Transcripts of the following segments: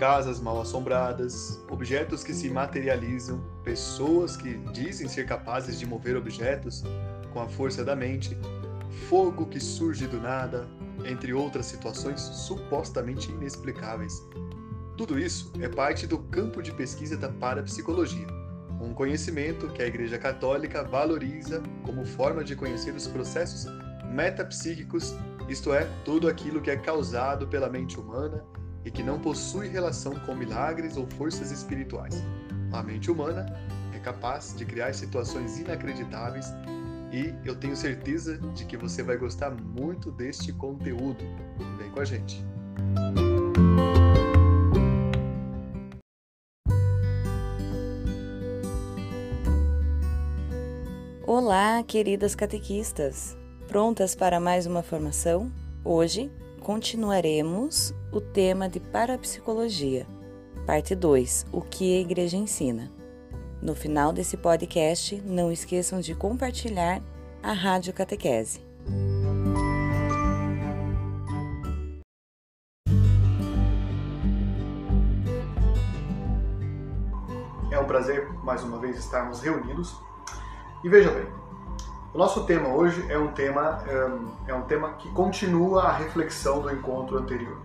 casas mal assombradas, objetos que se materializam, pessoas que dizem ser capazes de mover objetos com a força da mente, fogo que surge do nada, entre outras situações supostamente inexplicáveis. Tudo isso é parte do campo de pesquisa da parapsicologia, um conhecimento que a Igreja Católica valoriza como forma de conhecer os processos metapsíquicos, isto é, tudo aquilo que é causado pela mente humana e que não possui relação com milagres ou forças espirituais. A mente humana é capaz de criar situações inacreditáveis e eu tenho certeza de que você vai gostar muito deste conteúdo. Vem com a gente. Olá, queridas catequistas! Prontas para mais uma formação? Hoje continuaremos o tema de parapsicologia, parte 2: O que a igreja ensina. No final desse podcast, não esqueçam de compartilhar a Rádio Catequese. É um prazer mais uma vez estarmos reunidos. E veja bem, o nosso tema hoje é um tema, é um tema que continua a reflexão do encontro anterior.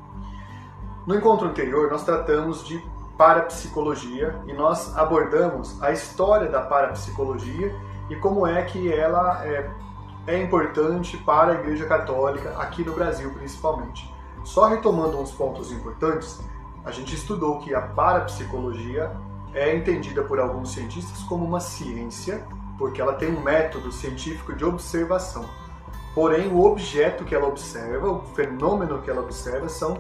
No encontro anterior, nós tratamos de parapsicologia e nós abordamos a história da parapsicologia e como é que ela é, é importante para a Igreja Católica aqui no Brasil, principalmente. Só retomando uns pontos importantes, a gente estudou que a parapsicologia é entendida por alguns cientistas como uma ciência porque ela tem um método científico de observação. Porém, o objeto que ela observa, o fenômeno que ela observa, são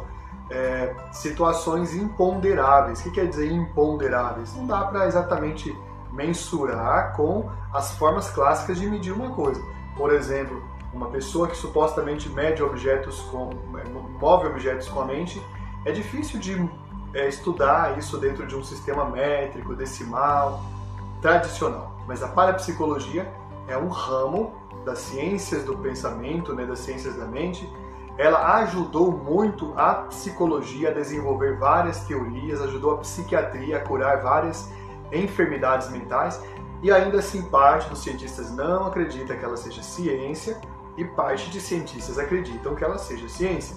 é, situações imponderáveis. O que quer dizer imponderáveis? Não dá para exatamente mensurar com as formas clássicas de medir uma coisa. Por exemplo, uma pessoa que supostamente mede objetos com, move objetos com a mente, é difícil de é, estudar isso dentro de um sistema métrico, decimal, tradicional. Mas a parapsicologia é um ramo das ciências do pensamento, né, das ciências da mente. Ela ajudou muito a psicologia a desenvolver várias teorias, ajudou a psiquiatria a curar várias enfermidades mentais e ainda assim parte dos cientistas não acredita que ela seja ciência e parte de cientistas acreditam que ela seja ciência.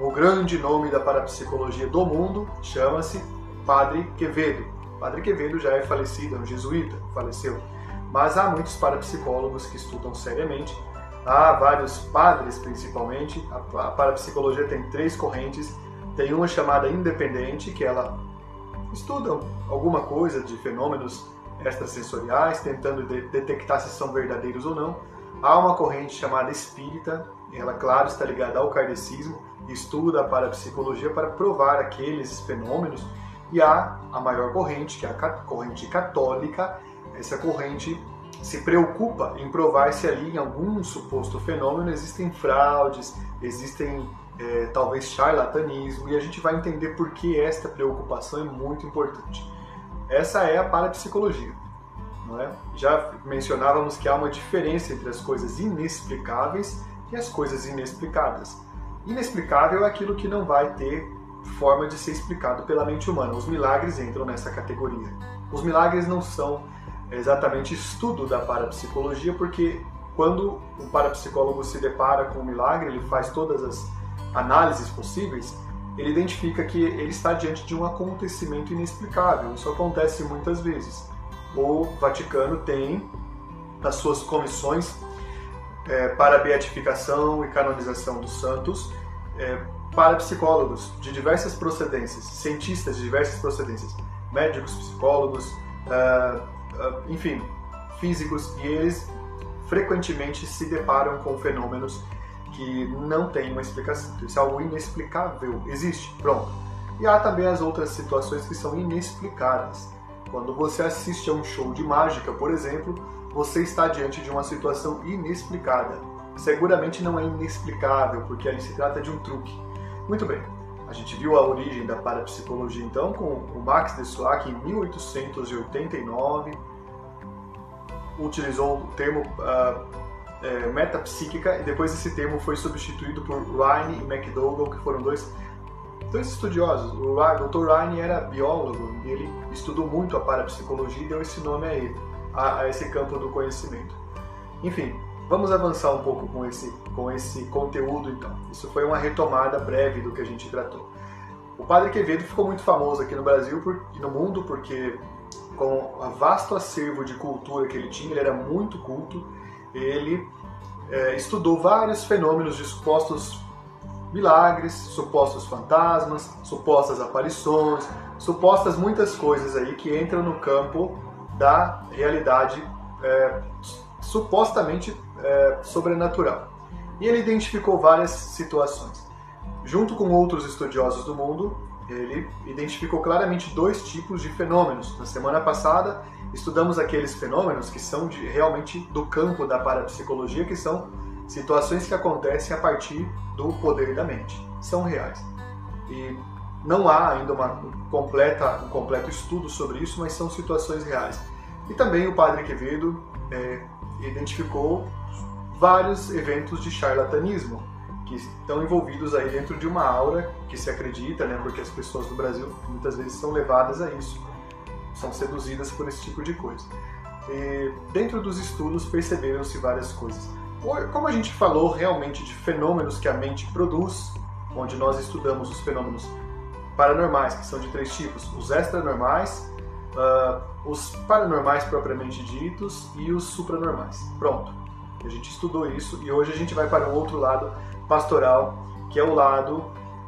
O grande nome da parapsicologia do mundo chama-se Padre Quevedo. Padre Quevedo já é falecido, é um jesuíta, faleceu. Mas há muitos parapsicólogos que estudam seriamente. Há vários padres, principalmente. A parapsicologia tem três correntes. Tem uma chamada independente, que ela estuda alguma coisa de fenômenos extrasensoriais, tentando de detectar se são verdadeiros ou não. Há uma corrente chamada espírita, ela, claro, está ligada ao kardecismo, estuda a parapsicologia para provar aqueles fenômenos e há a maior corrente, que é a corrente católica. Essa corrente se preocupa em provar se ali em algum suposto fenômeno existem fraudes, existem é, talvez charlatanismo, e a gente vai entender por que esta preocupação é muito importante. Essa é a parapsicologia. Não é? Já mencionávamos que há uma diferença entre as coisas inexplicáveis e as coisas inexplicadas. Inexplicável é aquilo que não vai ter forma de ser explicado pela mente humana. Os milagres entram nessa categoria. Os milagres não são exatamente estudo da parapsicologia, porque quando um parapsicólogo se depara com um milagre, ele faz todas as análises possíveis, ele identifica que ele está diante de um acontecimento inexplicável. Isso acontece muitas vezes. O Vaticano tem as suas comissões é, para beatificação e canonização dos santos, é, para psicólogos de diversas procedências, cientistas de diversas procedências, médicos, psicólogos, uh, uh, enfim, físicos, e eles frequentemente se deparam com fenômenos que não têm uma explicação. Isso é algo inexplicável, existe, pronto. E há também as outras situações que são inexplicáveis. Quando você assiste a um show de mágica, por exemplo, você está diante de uma situação inexplicada. Seguramente não é inexplicável, porque ali se trata de um truque muito bem. A gente viu a origem da parapsicologia então com o Max de Suac em 1889. Utilizou o termo uh, é, metapsíquica e depois esse termo foi substituído por Ryan e McDougall, que foram dois dois estudiosos. O Dr. Ryan era biólogo e ele estudou muito a parapsicologia e deu esse nome a ele, a, a esse campo do conhecimento. Enfim, vamos avançar um pouco com esse, com esse conteúdo então. Isso foi uma retomada breve do que a gente tratou. O Padre Quevedo ficou muito famoso aqui no Brasil e no mundo porque com o vasto acervo de cultura que ele tinha, ele era muito culto, ele é, estudou vários fenômenos de supostos milagres, supostos fantasmas, supostas aparições, supostas muitas coisas aí que entram no campo da realidade é, supostamente é, sobrenatural. E ele identificou várias situações. Junto com outros estudiosos do mundo, ele identificou claramente dois tipos de fenômenos. Na semana passada, estudamos aqueles fenômenos que são de, realmente do campo da parapsicologia, que são situações que acontecem a partir do poder da mente. São reais. E não há ainda uma completa, um completo estudo sobre isso, mas são situações reais. E também o padre Quevedo é, identificou vários eventos de charlatanismo, que estão envolvidos aí dentro de uma aura que se acredita, né, porque as pessoas do Brasil muitas vezes são levadas a isso, são seduzidas por esse tipo de coisa. E dentro dos estudos perceberam-se várias coisas. Como a gente falou realmente de fenômenos que a mente produz, onde nós estudamos os fenômenos paranormais, que são de três tipos: os extranormais, uh, os paranormais propriamente ditos e os supranormais. Pronto. A gente estudou isso e hoje a gente vai para o outro lado pastoral, que é o lado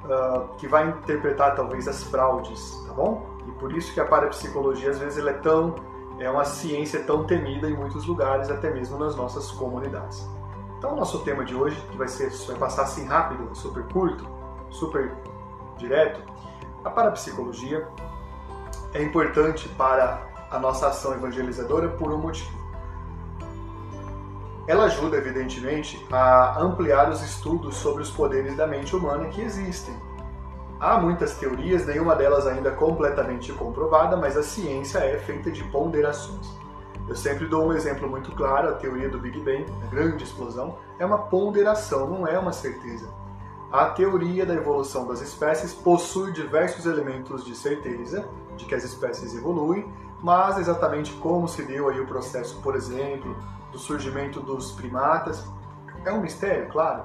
uh, que vai interpretar talvez as fraudes, tá bom? E por isso que a parapsicologia às vezes ela é tão é uma ciência tão temida em muitos lugares, até mesmo nas nossas comunidades. Então, o nosso tema de hoje, que vai ser vai passar assim rápido, super curto, super direto, a parapsicologia é importante para a nossa ação evangelizadora por um motivo. Ela ajuda, evidentemente, a ampliar os estudos sobre os poderes da mente humana que existem. Há muitas teorias, nenhuma delas ainda completamente comprovada, mas a ciência é feita de ponderações. Eu sempre dou um exemplo muito claro, a teoria do Big Bang, a grande explosão, é uma ponderação, não é uma certeza. A teoria da evolução das espécies possui diversos elementos de certeza de que as espécies evoluem, mas exatamente como se deu aí o processo, por exemplo, do surgimento dos primatas. É um mistério, claro,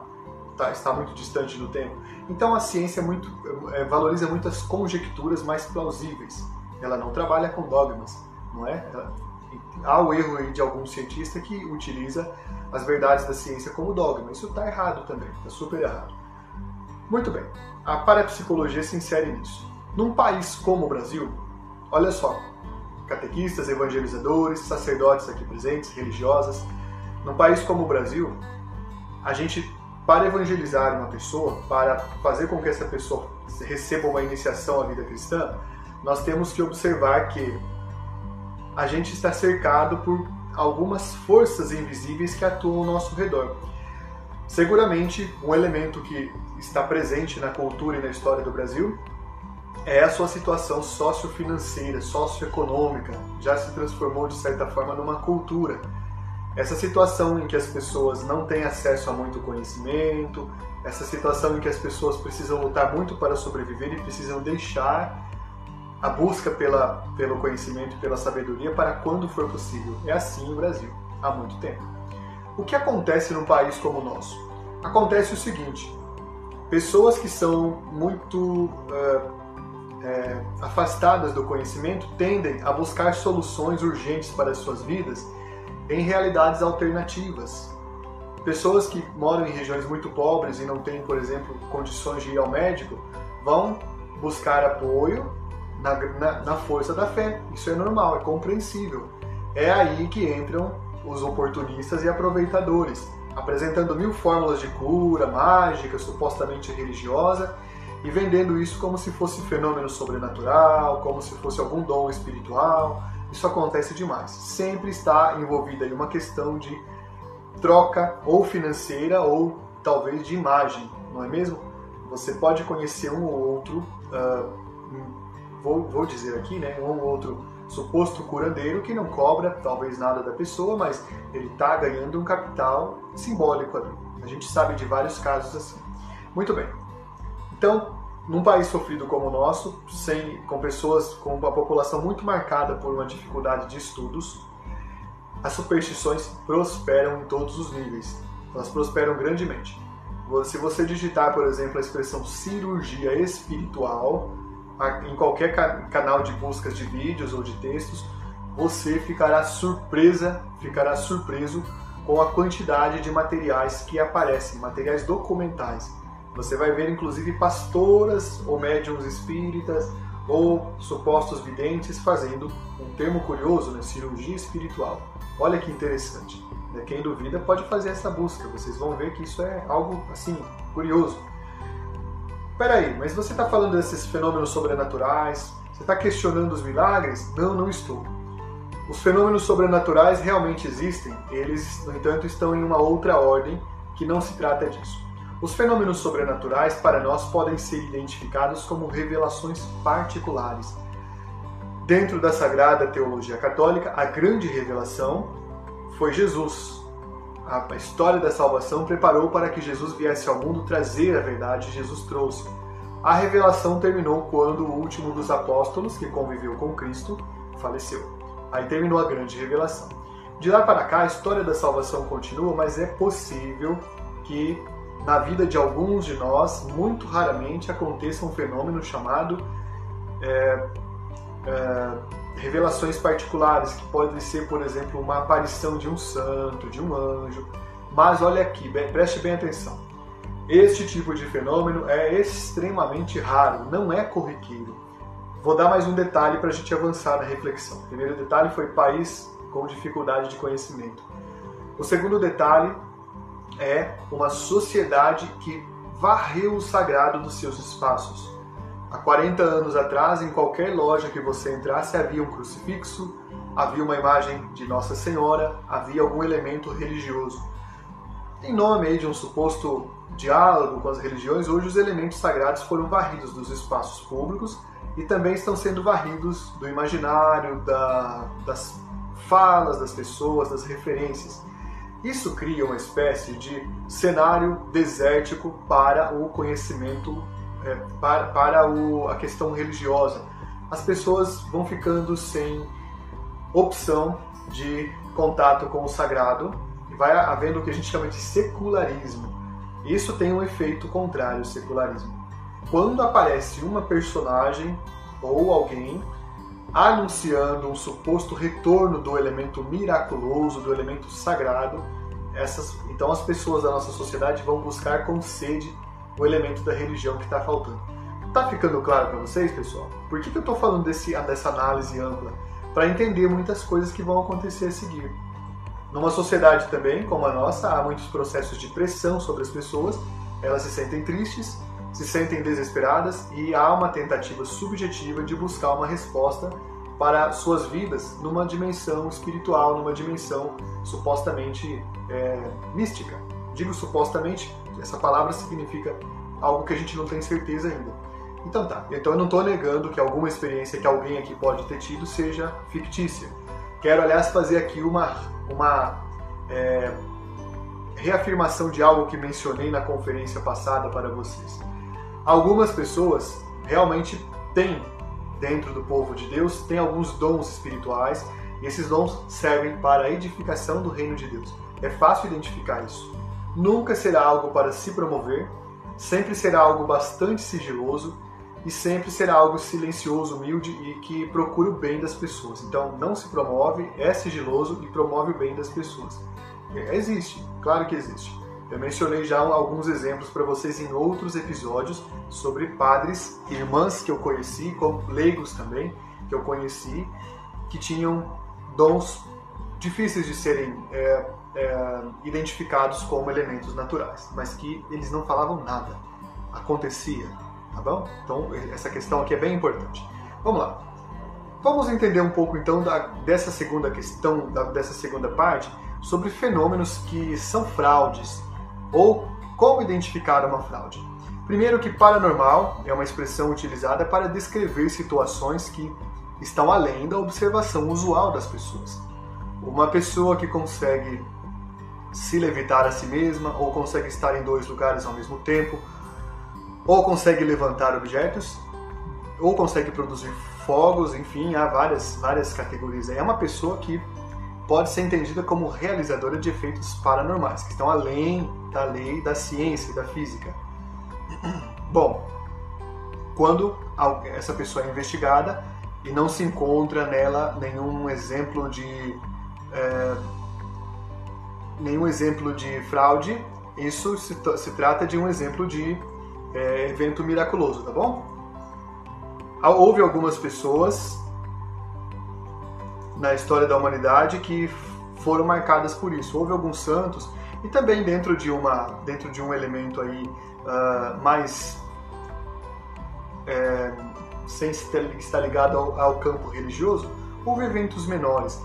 tá, está muito distante do tempo. Então a ciência muito, é, valoriza muitas conjecturas mais plausíveis. Ela não trabalha com dogmas, não é? Ela, há o erro de algum cientista que utiliza as verdades da ciência como dogma. Isso está errado também, está super errado. Muito bem, a parapsicologia se insere nisso. Num país como o Brasil, olha só, catequistas, evangelizadores, sacerdotes aqui presentes, religiosas. Num país como o Brasil, a gente, para evangelizar uma pessoa, para fazer com que essa pessoa receba uma iniciação à vida cristã, nós temos que observar que a gente está cercado por algumas forças invisíveis que atuam ao nosso redor. Seguramente, um elemento que está presente na cultura e na história do Brasil é a sua situação sociofinanceira, socioeconômica, já se transformou de certa forma numa cultura. Essa situação em que as pessoas não têm acesso a muito conhecimento, essa situação em que as pessoas precisam lutar muito para sobreviver e precisam deixar a busca pela, pelo conhecimento e pela sabedoria para quando for possível. É assim no Brasil, há muito tempo. O que acontece num país como o nosso? Acontece o seguinte: pessoas que são muito uh, é, afastadas do conhecimento tendem a buscar soluções urgentes para as suas vidas em realidades alternativas. Pessoas que moram em regiões muito pobres e não têm, por exemplo, condições de ir ao médico, vão buscar apoio na, na, na força da fé. Isso é normal, é compreensível. É aí que entram os oportunistas e aproveitadores, apresentando mil fórmulas de cura, mágica, supostamente religiosa, e vendendo isso como se fosse fenômeno sobrenatural, como se fosse algum dom espiritual. Isso acontece demais. Sempre está envolvida aí uma questão de troca ou financeira ou talvez de imagem, não é mesmo? Você pode conhecer um ou outro, uh, vou, vou dizer aqui, né, um ou outro suposto curandeiro que não cobra talvez nada da pessoa, mas ele está ganhando um capital simbólico ali. A gente sabe de vários casos assim. Muito bem. Então, num país sofrido como o nosso, sem, com pessoas com uma população muito marcada por uma dificuldade de estudos, as superstições prosperam em todos os níveis. Elas prosperam grandemente. Se você digitar, por exemplo, a expressão cirurgia espiritual em qualquer canal de buscas de vídeos ou de textos, você ficará surpresa, ficará surpreso com a quantidade de materiais que aparecem, materiais documentais. Você vai ver inclusive pastoras ou médiums espíritas ou supostos videntes fazendo um termo curioso, né? cirurgia espiritual. Olha que interessante. Né? Quem duvida pode fazer essa busca. Vocês vão ver que isso é algo assim curioso. Peraí, mas você está falando desses fenômenos sobrenaturais? Você está questionando os milagres? Não, não estou. Os fenômenos sobrenaturais realmente existem, eles, no entanto, estão em uma outra ordem que não se trata disso. Os fenômenos sobrenaturais, para nós, podem ser identificados como revelações particulares. Dentro da sagrada teologia católica, a grande revelação foi Jesus. A história da salvação preparou para que Jesus viesse ao mundo trazer a verdade, Jesus trouxe. A revelação terminou quando o último dos apóstolos, que conviveu com Cristo, faleceu. Aí terminou a grande revelação. De lá para cá, a história da salvação continua, mas é possível que na vida de alguns de nós, muito raramente, aconteça um fenômeno chamado é, é, revelações particulares, que pode ser, por exemplo, uma aparição de um santo, de um anjo. Mas olha aqui, preste bem atenção. Este tipo de fenômeno é extremamente raro, não é corriqueiro. Vou dar mais um detalhe para a gente avançar na reflexão. O primeiro detalhe foi país com dificuldade de conhecimento. O segundo detalhe é uma sociedade que varreu o sagrado dos seus espaços. Há 40 anos atrás, em qualquer loja que você entrasse, havia um crucifixo, havia uma imagem de Nossa Senhora, havia algum elemento religioso. Em nome de um suposto diálogo com as religiões, hoje os elementos sagrados foram varridos dos espaços públicos e também estão sendo varridos do imaginário, da, das falas das pessoas, das referências. Isso cria uma espécie de cenário desértico para o conhecimento, é, para, para o, a questão religiosa. As pessoas vão ficando sem opção de contato com o sagrado e vai havendo o que a gente chama de secularismo. Isso tem um efeito contrário ao secularismo quando aparece uma personagem ou alguém anunciando um suposto retorno do elemento miraculoso, do elemento sagrado, essas, então as pessoas da nossa sociedade vão buscar com sede o elemento da religião que está faltando. Tá ficando claro para vocês, pessoal? Por que, que eu estou falando desse, dessa análise ampla? Para entender muitas coisas que vão acontecer a seguir. Numa sociedade também, como a nossa, há muitos processos de pressão sobre as pessoas, elas se sentem tristes, se sentem desesperadas e há uma tentativa subjetiva de buscar uma resposta para suas vidas numa dimensão espiritual, numa dimensão supostamente é, mística. Digo supostamente, essa palavra significa algo que a gente não tem certeza ainda. Então tá, então eu não estou negando que alguma experiência que alguém aqui pode ter tido seja fictícia. Quero, aliás, fazer aqui uma, uma é, reafirmação de algo que mencionei na conferência passada para vocês. Algumas pessoas realmente têm dentro do povo de Deus, têm alguns dons espirituais e esses dons servem para a edificação do reino de Deus. É fácil identificar isso. Nunca será algo para se promover, sempre será algo bastante sigiloso e sempre será algo silencioso, humilde e que procura o bem das pessoas. Então, não se promove, é sigiloso e promove o bem das pessoas. Existe, claro que existe. Eu mencionei já alguns exemplos para vocês em outros episódios sobre padres irmãs que eu conheci, leigos também, que eu conheci, que tinham dons difíceis de serem é, é, identificados como elementos naturais, mas que eles não falavam nada. Acontecia, tá bom? Então, essa questão aqui é bem importante. Vamos lá. Vamos entender um pouco então da, dessa segunda questão, da, dessa segunda parte, sobre fenômenos que são fraudes, ou como identificar uma fraude? Primeiro que paranormal é uma expressão utilizada para descrever situações que estão além da observação usual das pessoas. Uma pessoa que consegue se levitar a si mesma ou consegue estar em dois lugares ao mesmo tempo, ou consegue levantar objetos, ou consegue produzir fogos, enfim, há várias, várias categorias. É uma pessoa que pode ser entendida como realizadora de efeitos paranormais, que estão além da lei da ciência e da física. Bom, quando essa pessoa é investigada e não se encontra nela nenhum exemplo de é, nenhum exemplo de fraude, isso se, se trata de um exemplo de é, evento miraculoso, tá bom? Houve algumas pessoas na história da humanidade que foram marcadas por isso. Houve alguns santos e também dentro de uma dentro de um elemento aí uh, mais é, sem estar ligado ao, ao campo religioso, houve eventos menores.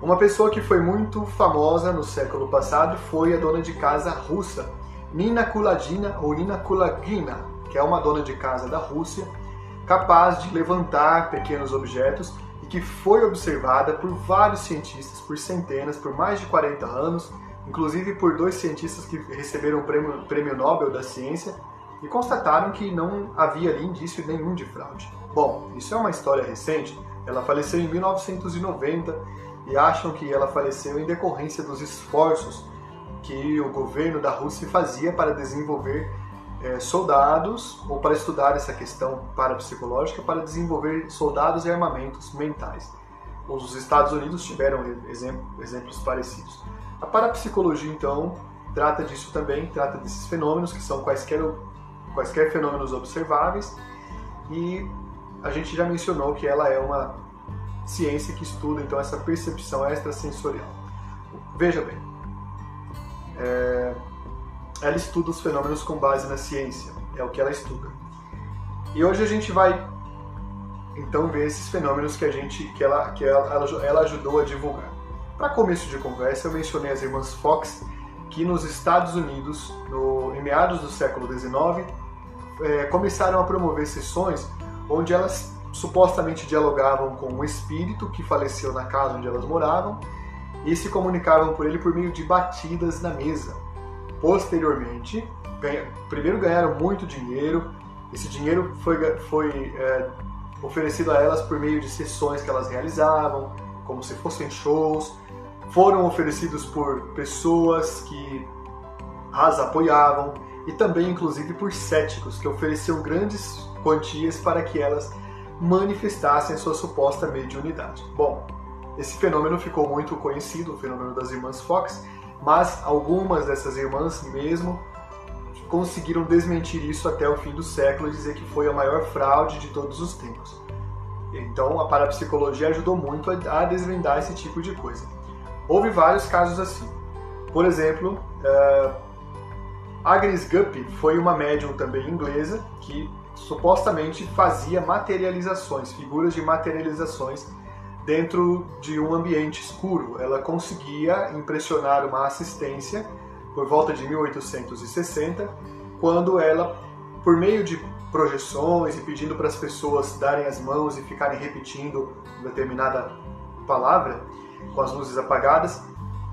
Uma pessoa que foi muito famosa no século passado foi a dona de casa russa, Nina Kuladina ou Nina Kulagina, que é uma dona de casa da Rússia, capaz de levantar pequenos objetos que foi observada por vários cientistas, por centenas, por mais de 40 anos, inclusive por dois cientistas que receberam o prêmio, prêmio Nobel da Ciência e constataram que não havia ali indício nenhum de fraude. Bom, isso é uma história recente, ela faleceu em 1990 e acham que ela faleceu em decorrência dos esforços que o governo da Rússia fazia para desenvolver é, soldados ou para estudar essa questão parapsicológica para desenvolver soldados e armamentos mentais. Os Estados Unidos tiveram exemplos parecidos. A parapsicologia, então, trata disso também, trata desses fenômenos que são quaisquer, quaisquer fenômenos observáveis e a gente já mencionou que ela é uma ciência que estuda então essa percepção extrasensorial. Veja bem, é, ela estuda os fenômenos com base na ciência, é o que ela estuda. E hoje a gente vai então ver esses fenômenos que a gente que ela que ela, ela ajudou a divulgar. Para começo de conversa, eu mencionei as irmãs Fox, que nos Estados Unidos, no, em meados do século XIX, é, começaram a promover sessões onde elas supostamente dialogavam com um espírito que faleceu na casa onde elas moravam e se comunicavam por ele por meio de batidas na mesa. Posteriormente, ganha, primeiro ganharam muito dinheiro, esse dinheiro foi, foi é, oferecido a elas por meio de sessões que elas realizavam, como se fossem shows, foram oferecidos por pessoas que as apoiavam e também, inclusive, por céticos que ofereciam grandes quantias para que elas manifestassem sua suposta mediunidade. Bom, esse fenômeno ficou muito conhecido, o fenômeno das irmãs Fox, mas algumas dessas irmãs mesmo conseguiram desmentir isso até o fim do século e dizer que foi a maior fraude de todos os tempos. Então a parapsicologia ajudou muito a desvendar esse tipo de coisa. Houve vários casos assim. Por exemplo, uh, Agnes Guppy foi uma médium também inglesa que supostamente fazia materializações, figuras de materializações dentro de um ambiente escuro. Ela conseguia impressionar uma assistência por volta de 1860, quando ela, por meio de projeções e pedindo para as pessoas darem as mãos e ficarem repetindo determinada palavra com as luzes apagadas,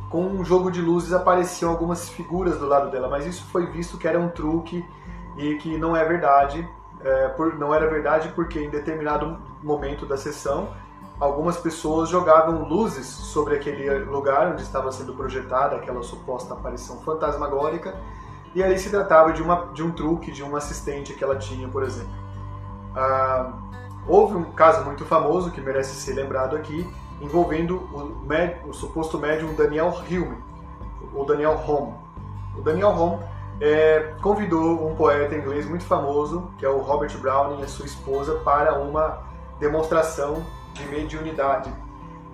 com um jogo de luzes apareciam algumas figuras do lado dela, mas isso foi visto que era um truque e que não é verdade. É, por, não era verdade porque em determinado momento da sessão algumas pessoas jogavam luzes sobre aquele lugar onde estava sendo projetada aquela suposta aparição fantasmagórica, e ali se tratava de, uma, de um truque de um assistente que ela tinha, por exemplo. Ah, houve um caso muito famoso que merece ser lembrado aqui, envolvendo o, med, o suposto médium Daniel Hume, o Daniel Home. O Daniel Home é, convidou um poeta inglês muito famoso, que é o Robert Browning e a sua esposa, para uma demonstração de mediunidade.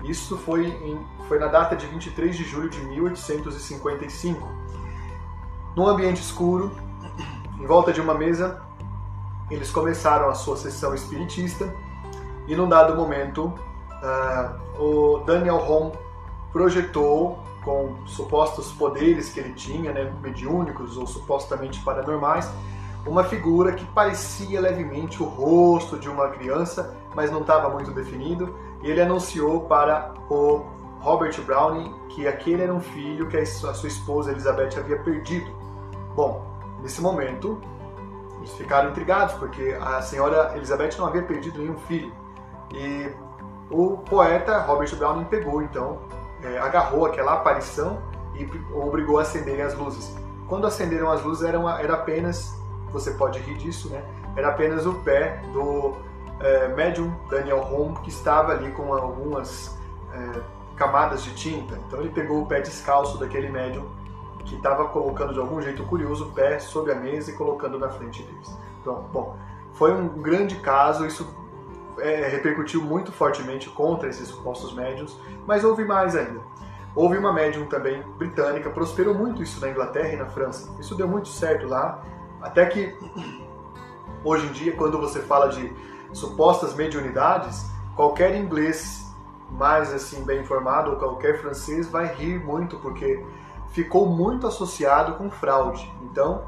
Isso foi, em, foi na data de 23 de julho de 1855. Num ambiente escuro, em volta de uma mesa, eles começaram a sua sessão espiritista e num dado momento uh, o Daniel Home projetou com supostos poderes que ele tinha, né, mediúnicos ou supostamente paranormais, uma figura que parecia levemente o rosto de uma criança, mas não estava muito definido, e ele anunciou para o Robert Browning que aquele era um filho que a sua esposa Elizabeth havia perdido. Bom, nesse momento, eles ficaram intrigados porque a senhora Elizabeth não havia perdido nenhum filho. E o poeta Robert Browning pegou então, é, agarrou aquela aparição e obrigou a acenderem as luzes. Quando acenderam as luzes era, uma, era apenas, você pode rir disso, né? Era apenas o pé do é, médium Daniel Home que estava ali com algumas é, camadas de tinta. Então ele pegou o pé descalço daquele médium que estava colocando de algum jeito curioso o pé sob a mesa e colocando na frente deles. Então, bom, foi um grande caso, isso é, repercutiu muito fortemente contra esses supostos médiums, mas houve mais ainda. Houve uma médium também britânica, prosperou muito isso na Inglaterra e na França. Isso deu muito certo lá, até que hoje em dia, quando você fala de supostas mediunidades, qualquer inglês mais assim bem informado ou qualquer francês vai rir muito porque ficou muito associado com fraude. Então,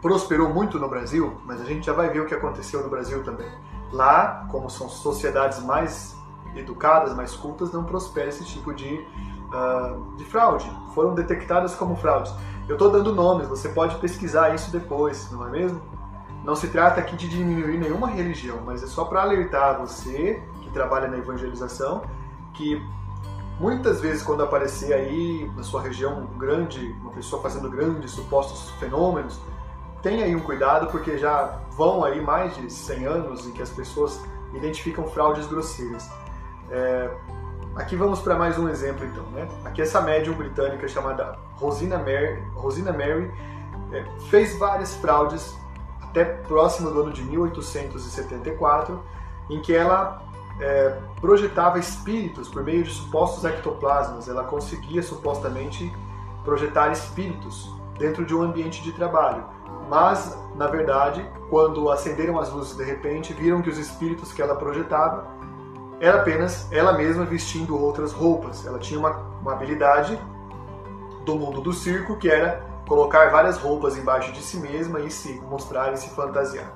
prosperou muito no Brasil, mas a gente já vai ver o que aconteceu no Brasil também. Lá, como são sociedades mais educadas, mais cultas, não prospera esse tipo de, uh, de fraude. Foram detectadas como fraudes. Eu estou dando nomes, você pode pesquisar isso depois, não é mesmo? Não se trata aqui de diminuir nenhuma religião, mas é só para alertar você que trabalha na evangelização que muitas vezes quando aparecer aí na sua região um grande, uma pessoa fazendo grandes supostos fenômenos, tenha aí um cuidado porque já vão aí mais de 100 anos em que as pessoas identificam fraudes grosseiras. É, aqui vamos para mais um exemplo então, né? Aqui essa médium britânica chamada Rosina Mary, Rosina Mary é, fez várias fraudes até próximo do ano de 1874, em que ela é, projetava espíritos por meio de supostos ectoplasmas. Ela conseguia supostamente projetar espíritos dentro de um ambiente de trabalho. Mas, na verdade, quando acenderam as luzes de repente, viram que os espíritos que ela projetava era apenas ela mesma vestindo outras roupas. Ela tinha uma, uma habilidade do mundo do circo que era colocar várias roupas embaixo de si mesma e se mostrar e se fantasiar.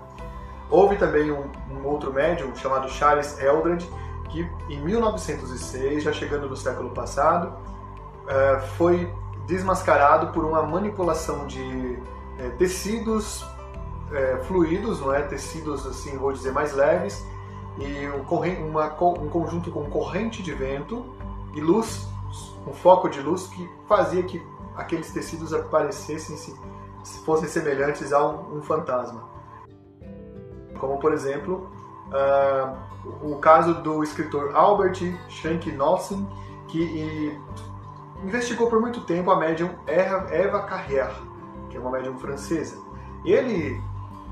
Houve também um, um outro médium chamado Charles Eldred, que em 1906, já chegando no século passado, uh, foi desmascarado por uma manipulação de uh, tecidos uh, fluidos, não é? Tecidos assim, vou dizer mais leves e um, uma, um conjunto com corrente de vento e luz, um foco de luz que fazia que aqueles tecidos aparecessem se, se fossem semelhantes a um, um, fantasma. Como, por exemplo, uh, o caso do escritor Albert Schenck Nossen, que e, investigou por muito tempo a médium Eva Carrière, que é uma médium francesa. Ele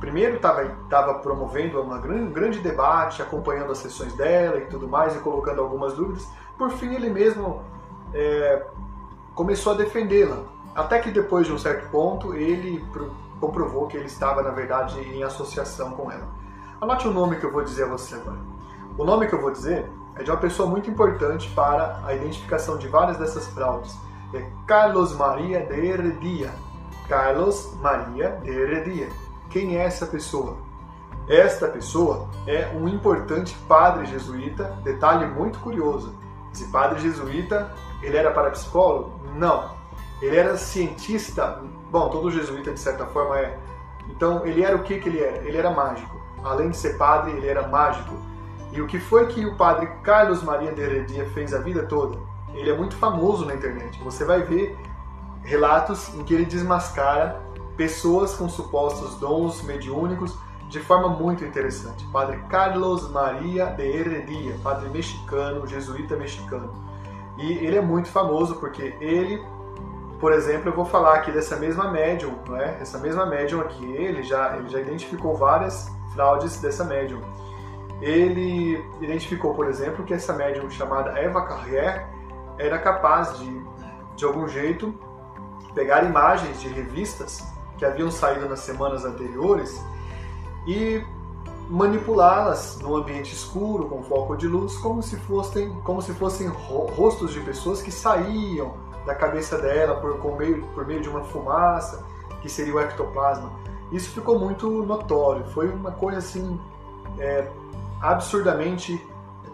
primeiro estava promovendo uma um grande debate, acompanhando as sessões dela e tudo mais, e colocando algumas dúvidas. Por fim, ele mesmo é, começou a defendê-la. Até que depois de um certo ponto ele comprovou que ele estava, na verdade, em associação com ela. Anote o nome que eu vou dizer a você agora. O nome que eu vou dizer é de uma pessoa muito importante para a identificação de várias dessas fraudes. É Carlos Maria de Heredia. Carlos Maria de Heredia. Quem é essa pessoa? Esta pessoa é um importante padre jesuíta, detalhe muito curioso. Esse padre jesuíta, ele era parapsicólogo? Não. Ele era cientista. Bom, todo jesuíta de certa forma é. Então, ele era o que que ele era? Ele era mágico. Além de ser padre, ele era mágico. E o que foi que o padre Carlos Maria de Heredia fez a vida toda? Ele é muito famoso na internet. Você vai ver relatos em que ele desmascara pessoas com supostos dons mediúnicos de forma muito interessante. Padre Carlos Maria de Heredia, padre mexicano, jesuíta mexicano. E ele é muito famoso porque ele, por exemplo, eu vou falar aqui dessa mesma médium, não é? Essa mesma médium aqui, ele já, ele já identificou várias fraudes dessa médium. Ele identificou, por exemplo, que essa médium chamada Eva Carrière era capaz de, de algum jeito, pegar imagens de revistas que haviam saído nas semanas anteriores e manipulá-las no ambiente escuro com foco de luz como se fossem como se fossem rostos de pessoas que saíam da cabeça dela por, por, meio, por meio de uma fumaça que seria o ectoplasma. Isso ficou muito notório. Foi uma coisa assim é, absurdamente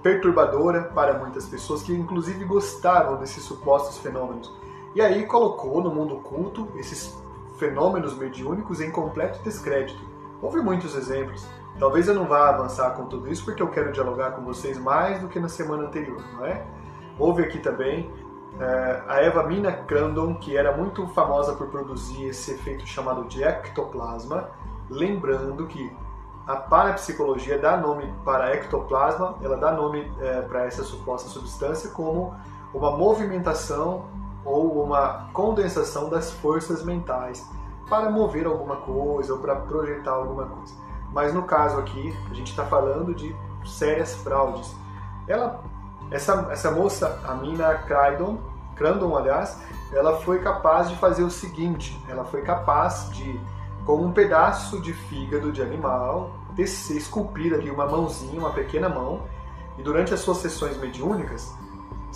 perturbadora para muitas pessoas que inclusive gostavam desses supostos fenômenos. E aí colocou no mundo culto esses fenômenos mediúnicos em completo descrédito Houve muitos exemplos. Talvez eu não vá avançar com tudo isso porque eu quero dialogar com vocês mais do que na semana anterior, não é? Houve aqui também é, a Eva Mina Crandon, que era muito famosa por produzir esse efeito chamado de ectoplasma, lembrando que a parapsicologia dá nome para ectoplasma, ela dá nome é, para essa suposta substância como uma movimentação ou uma condensação das forças mentais para mover alguma coisa ou para projetar alguma coisa. Mas no caso aqui, a gente está falando de sérias fraudes. Ela, essa, essa moça, a Mina Crandon, Crandon, aliás, ela foi capaz de fazer o seguinte: ela foi capaz de, com um pedaço de fígado de animal, descer, esculpir ali uma mãozinha, uma pequena mão, e durante as suas sessões mediúnicas,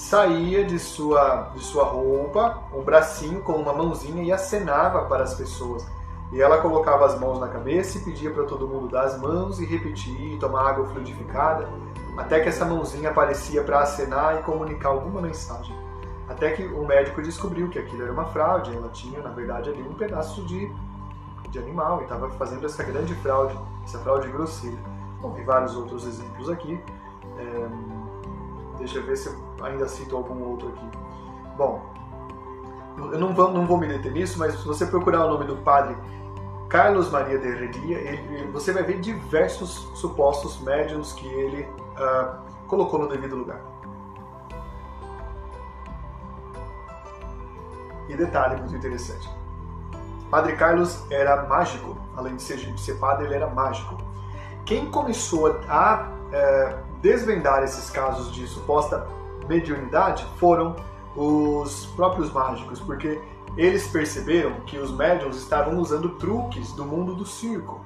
saía de sua, de sua roupa um bracinho com uma mãozinha e acenava para as pessoas. E ela colocava as mãos na cabeça e pedia para todo mundo dar as mãos e repetir, tomar água fluidificada, até que essa mãozinha aparecia para acenar e comunicar alguma mensagem. Até que o médico descobriu que aquilo era uma fraude, ela tinha, na verdade, ali um pedaço de, de animal e estava fazendo essa grande fraude, essa fraude grosseira. Bom, vi vários outros exemplos aqui. É Deixa eu ver se eu ainda cito algum outro aqui. Bom, eu não vou, não vou me deter nisso, mas se você procurar o nome do padre Carlos Maria de Heredia, ele, você vai ver diversos supostos médiums que ele uh, colocou no devido lugar. E detalhe muito interessante. Padre Carlos era mágico, além de ser, de ser padre, ele era mágico. Quem começou a uh, desvendar esses casos de suposta mediunidade foram os próprios mágicos, porque eles perceberam que os médiums estavam usando truques do mundo do circo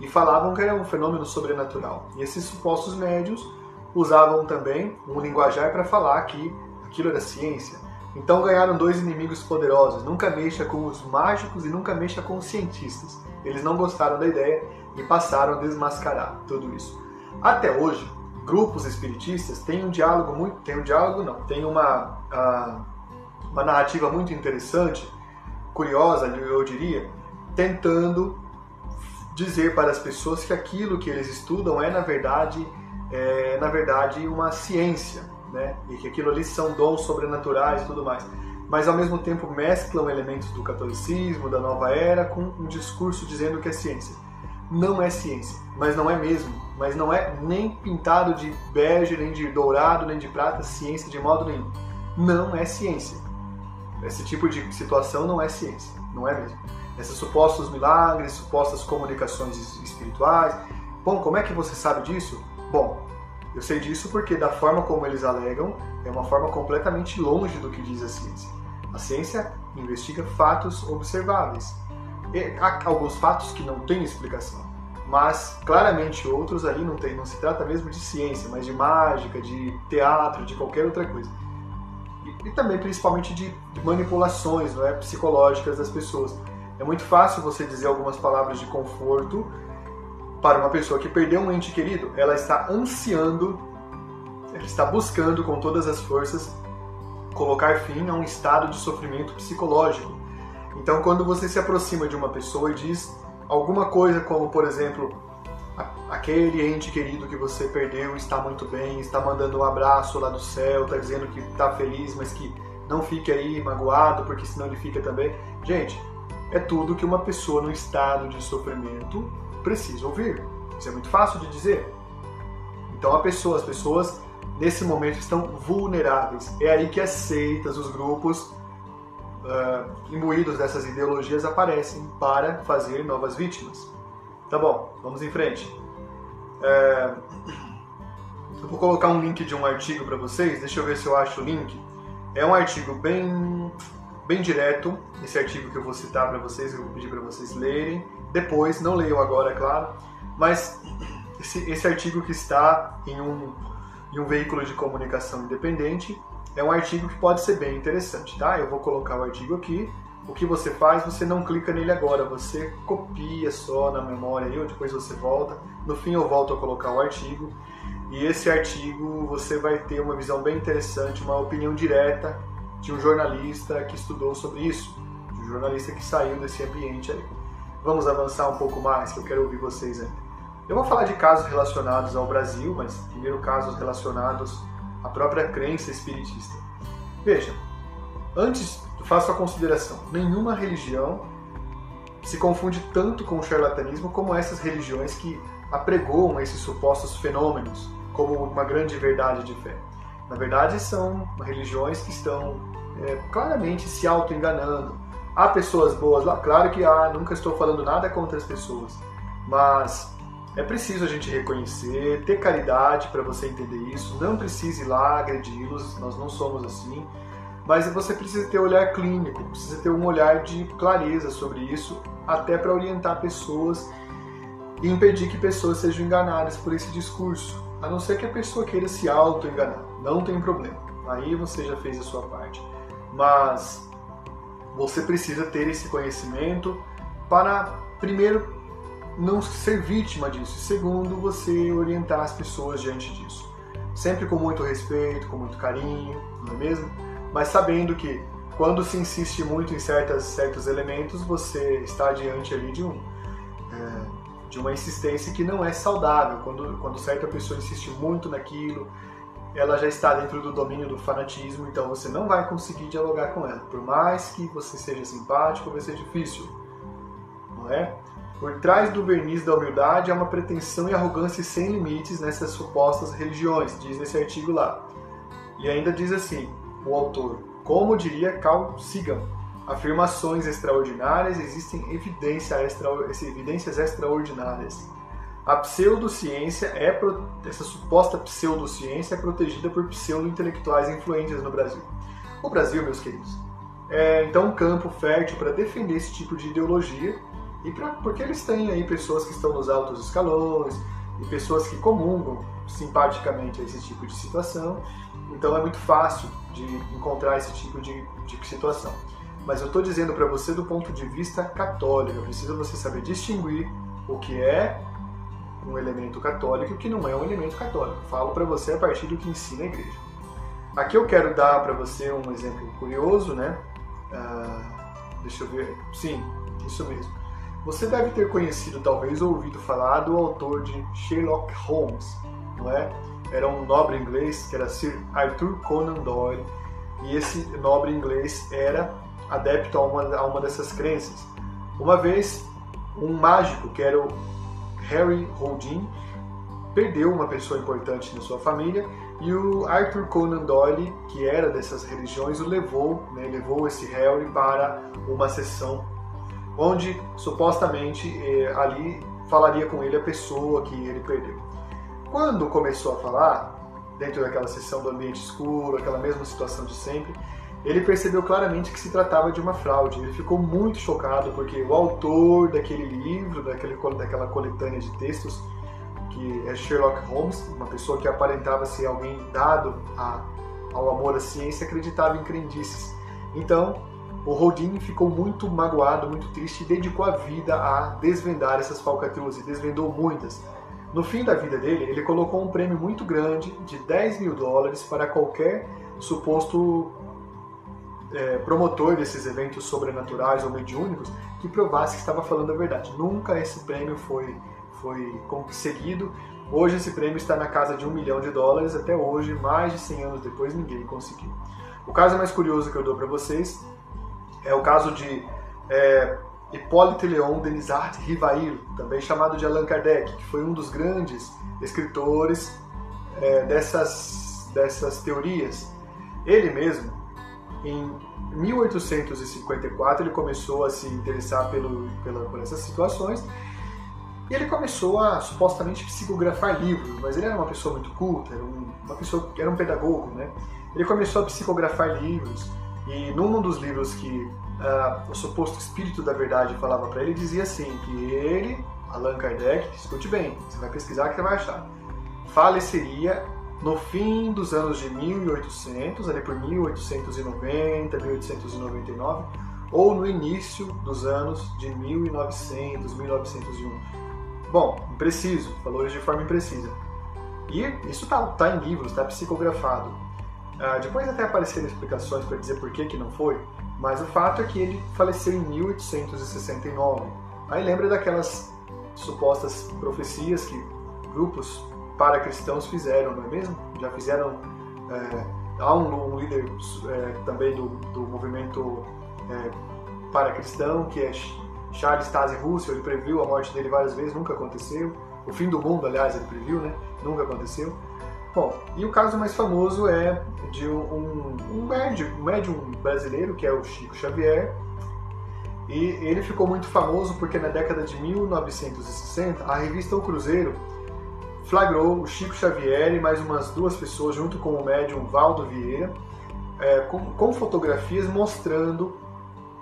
e falavam que era um fenômeno sobrenatural. E esses supostos médiums usavam também um linguajar para falar que aquilo era ciência. Então ganharam dois inimigos poderosos: nunca mexa com os mágicos e nunca mexa com os cientistas. Eles não gostaram da ideia e passaram a desmascarar tudo isso. Até hoje, grupos espiritistas têm um diálogo muito, tem um diálogo não, tem uma uma narrativa muito interessante, curiosa, eu diria, tentando dizer para as pessoas que aquilo que eles estudam é na verdade é, na verdade uma ciência, né? E que aquilo ali são dons sobrenaturais e tudo mais. Mas ao mesmo tempo mesclam elementos do catolicismo, da nova era, com um discurso dizendo que é ciência não é ciência, mas não é mesmo, mas não é nem pintado de bege, nem de dourado, nem de prata, ciência de modo nenhum. Não é ciência. Esse tipo de situação não é ciência, não é mesmo. Esses supostos milagres, supostas comunicações espirituais. Bom, como é que você sabe disso? Bom, eu sei disso porque da forma como eles alegam, é uma forma completamente longe do que diz a ciência. A ciência investiga fatos observáveis, há alguns fatos que não têm explicação, mas claramente outros ali não tem. Não se trata mesmo de ciência, mas de mágica, de teatro, de qualquer outra coisa. E, e também principalmente de, de manipulações não é, psicológicas das pessoas. É muito fácil você dizer algumas palavras de conforto para uma pessoa que perdeu um ente querido. Ela está ansiando, ela está buscando com todas as forças colocar fim a um estado de sofrimento psicológico então, quando você se aproxima de uma pessoa e diz alguma coisa como, por exemplo, aquele ente querido que você perdeu está muito bem, está mandando um abraço lá do céu, está dizendo que está feliz, mas que não fique aí magoado, porque senão ele fica também. Gente, é tudo que uma pessoa no estado de sofrimento precisa ouvir. Isso é muito fácil de dizer. Então a pessoa, as pessoas nesse momento estão vulneráveis. É aí que as seitas, os grupos uh, imbuídos dessas ideologias aparecem para fazer novas vítimas. Tá bom, vamos em frente. É, eu vou colocar um link de um artigo para vocês, deixa eu ver se eu acho o link. É um artigo bem, bem direto, esse artigo que eu vou citar para vocês, eu vou pedir para vocês lerem. Depois, não leiam agora, é claro, mas esse, esse artigo que está em um, em um veículo de comunicação independente é um artigo que pode ser bem interessante, tá? Eu vou colocar o artigo aqui. O que você faz? Você não clica nele agora, você copia só na memória ou depois você volta. No fim eu volto a colocar o artigo. E esse artigo você vai ter uma visão bem interessante, uma opinião direta de um jornalista que estudou sobre isso, de um jornalista que saiu desse ambiente aí. vamos avançar um pouco mais, que eu quero ouvir vocês ainda. Eu vou falar de casos relacionados ao Brasil, mas primeiro casos relacionados à própria crença espiritista. Veja, antes faço a consideração: nenhuma religião se confunde tanto com o charlatanismo como essas religiões que apregoam esses supostos fenômenos como uma grande verdade de fé. Na verdade, são religiões que estão é, claramente se auto-enganando. Há pessoas boas lá, claro que há, nunca estou falando nada contra as pessoas, mas é preciso a gente reconhecer, ter caridade para você entender isso, não precise ir lá agredi-los, nós não somos assim, mas você precisa ter um olhar clínico, precisa ter um olhar de clareza sobre isso, até para orientar pessoas e impedir que pessoas sejam enganadas por esse discurso, a não ser que a pessoa queira se auto-enganar não tem problema. Aí você já fez a sua parte. Mas você precisa ter esse conhecimento para, primeiro, não ser vítima disso, e segundo, você orientar as pessoas diante disso. Sempre com muito respeito, com muito carinho, não é mesmo? Mas sabendo que quando se insiste muito em certas, certos elementos, você está diante ali de um. É, de uma insistência que não é saudável. Quando, quando certa pessoa insiste muito naquilo, ela já está dentro do domínio do fanatismo, então você não vai conseguir dialogar com ela. Por mais que você seja simpático, vai ser difícil. Não é? Por trás do verniz da humildade há uma pretensão e arrogância sem limites nessas supostas religiões, diz nesse artigo lá. E ainda diz assim, o autor, como diria Carl Sagan, afirmações extraordinárias existem evidência extra, evidências extraordinárias. A pseudociência é essa suposta pseudociência é protegida por pseudo-intelectuais influentes no Brasil. O Brasil, meus queridos, é então um campo fértil para defender esse tipo de ideologia e pra, porque eles têm aí pessoas que estão nos altos escalões e pessoas que comungam simpaticamente a esse tipo de situação. Então é muito fácil de encontrar esse tipo de, de situação. Mas eu estou dizendo para você do ponto de vista católico, precisa você saber distinguir o que é um elemento católico e o que não é um elemento católico. Falo para você a partir do que ensina a igreja. Aqui eu quero dar para você um exemplo curioso, né? Uh, deixa eu ver. Sim, isso mesmo. Você deve ter conhecido, talvez, ou ouvido falar do autor de Sherlock Holmes, não é? Era um nobre inglês que era Sir Arthur Conan Doyle, e esse nobre inglês era adepto a uma, a uma dessas crenças. Uma vez, um mágico, que era o Harry Houdin perdeu uma pessoa importante na sua família e o Arthur Conan Doyle, que era dessas religiões, o levou, né, levou esse Harry para uma sessão onde supostamente eh, ali falaria com ele a pessoa que ele perdeu. Quando começou a falar, dentro daquela sessão do ambiente escuro, aquela mesma situação de sempre, ele percebeu claramente que se tratava de uma fraude. Ele ficou muito chocado porque o autor daquele livro, daquele, daquela coletânea de textos, que é Sherlock Holmes, uma pessoa que aparentava ser alguém dado a, ao amor à ciência, acreditava em crendices. Então, o Houdini ficou muito magoado, muito triste e dedicou a vida a desvendar essas falcatruas e desvendou muitas. No fim da vida dele, ele colocou um prêmio muito grande de 10 mil dólares para qualquer suposto é, promotor desses eventos sobrenaturais ou mediúnicos que provasse que estava falando a verdade. Nunca esse prêmio foi, foi conseguido. Hoje esse prêmio está na casa de um milhão de dólares. Até hoje, mais de 100 anos depois, ninguém conseguiu. O caso mais curioso que eu dou para vocês é o caso de é, Hipólito Leon Denisart Rivail, também chamado de Allan Kardec, que foi um dos grandes escritores é, dessas, dessas teorias. Ele mesmo em 1854 ele começou a se interessar pelo, pela, por essas situações e ele começou a supostamente psicografar livros, mas ele era uma pessoa muito culta, era um, uma pessoa era um pedagogo, né? Ele começou a psicografar livros e num dos livros que uh, o suposto espírito da verdade falava para ele dizia assim que ele, Allan Kardec, escute bem, você vai pesquisar que você vai achar, faleceria no fim dos anos de 1800, ali por 1890, 1899, ou no início dos anos de 1900, 1901. Bom, impreciso, valores de forma imprecisa. E isso está tá em livros, está psicografado. Ah, depois até apareceram explicações para dizer por que, que não foi, mas o fato é que ele faleceu em 1869. Aí lembra daquelas supostas profecias que grupos para cristãos fizeram, não é mesmo? Já fizeram. É, há um, um líder é, também do, do movimento é, para cristão, que é Charles Taze Russell, ele previu a morte dele várias vezes, nunca aconteceu. O fim do mundo, aliás, ele previu, né? Nunca aconteceu. Bom, e o caso mais famoso é de um, um, médium, um médium brasileiro, que é o Chico Xavier, e ele ficou muito famoso porque na década de 1960, a revista O Cruzeiro flagrou o Chico Xavier e mais umas duas pessoas, junto com o médium Valdo Vieira, é, com, com, fotografias mostrando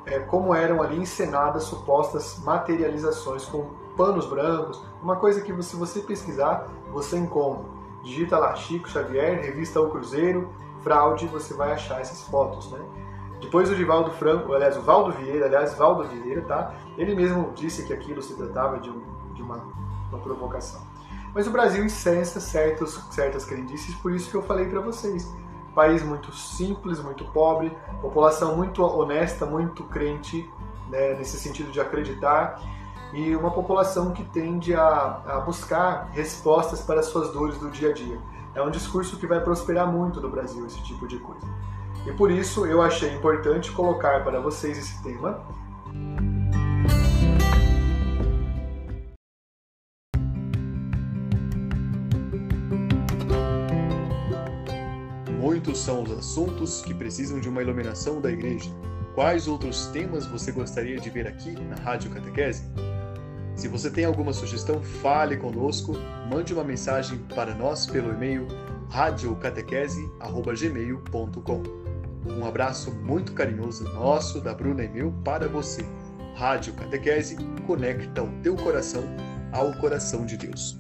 é, como eram ali encenadas supostas materializações com panos brancos, uma coisa que se você pesquisar, você encontra. Digita lá Chico Xavier, revista O Cruzeiro, fraude, você vai achar essas fotos, né? Depois o Divaldo Franco, aliás, o Valdo Vieira, aliás, Valdo Vieira, tá? Ele mesmo disse que aquilo se tratava de, um, de uma, uma provocação. Mas o Brasil incensa certos, certas crendices, por isso que eu falei para vocês. País muito simples, muito pobre, população muito honesta, muito crente, né, nesse sentido de acreditar, e uma população que tende a, a buscar respostas para as suas dores do dia a dia. É um discurso que vai prosperar muito no Brasil, esse tipo de coisa. E por isso eu achei importante colocar para vocês esse tema Muitos são os assuntos que precisam de uma iluminação da igreja. Quais outros temas você gostaria de ver aqui na Rádio Catequese? Se você tem alguma sugestão, fale conosco, mande uma mensagem para nós pelo e-mail radiocatequese.gmail.com Um abraço muito carinhoso nosso, da Bruna e meu, para você. Rádio Catequese conecta o teu coração ao coração de Deus.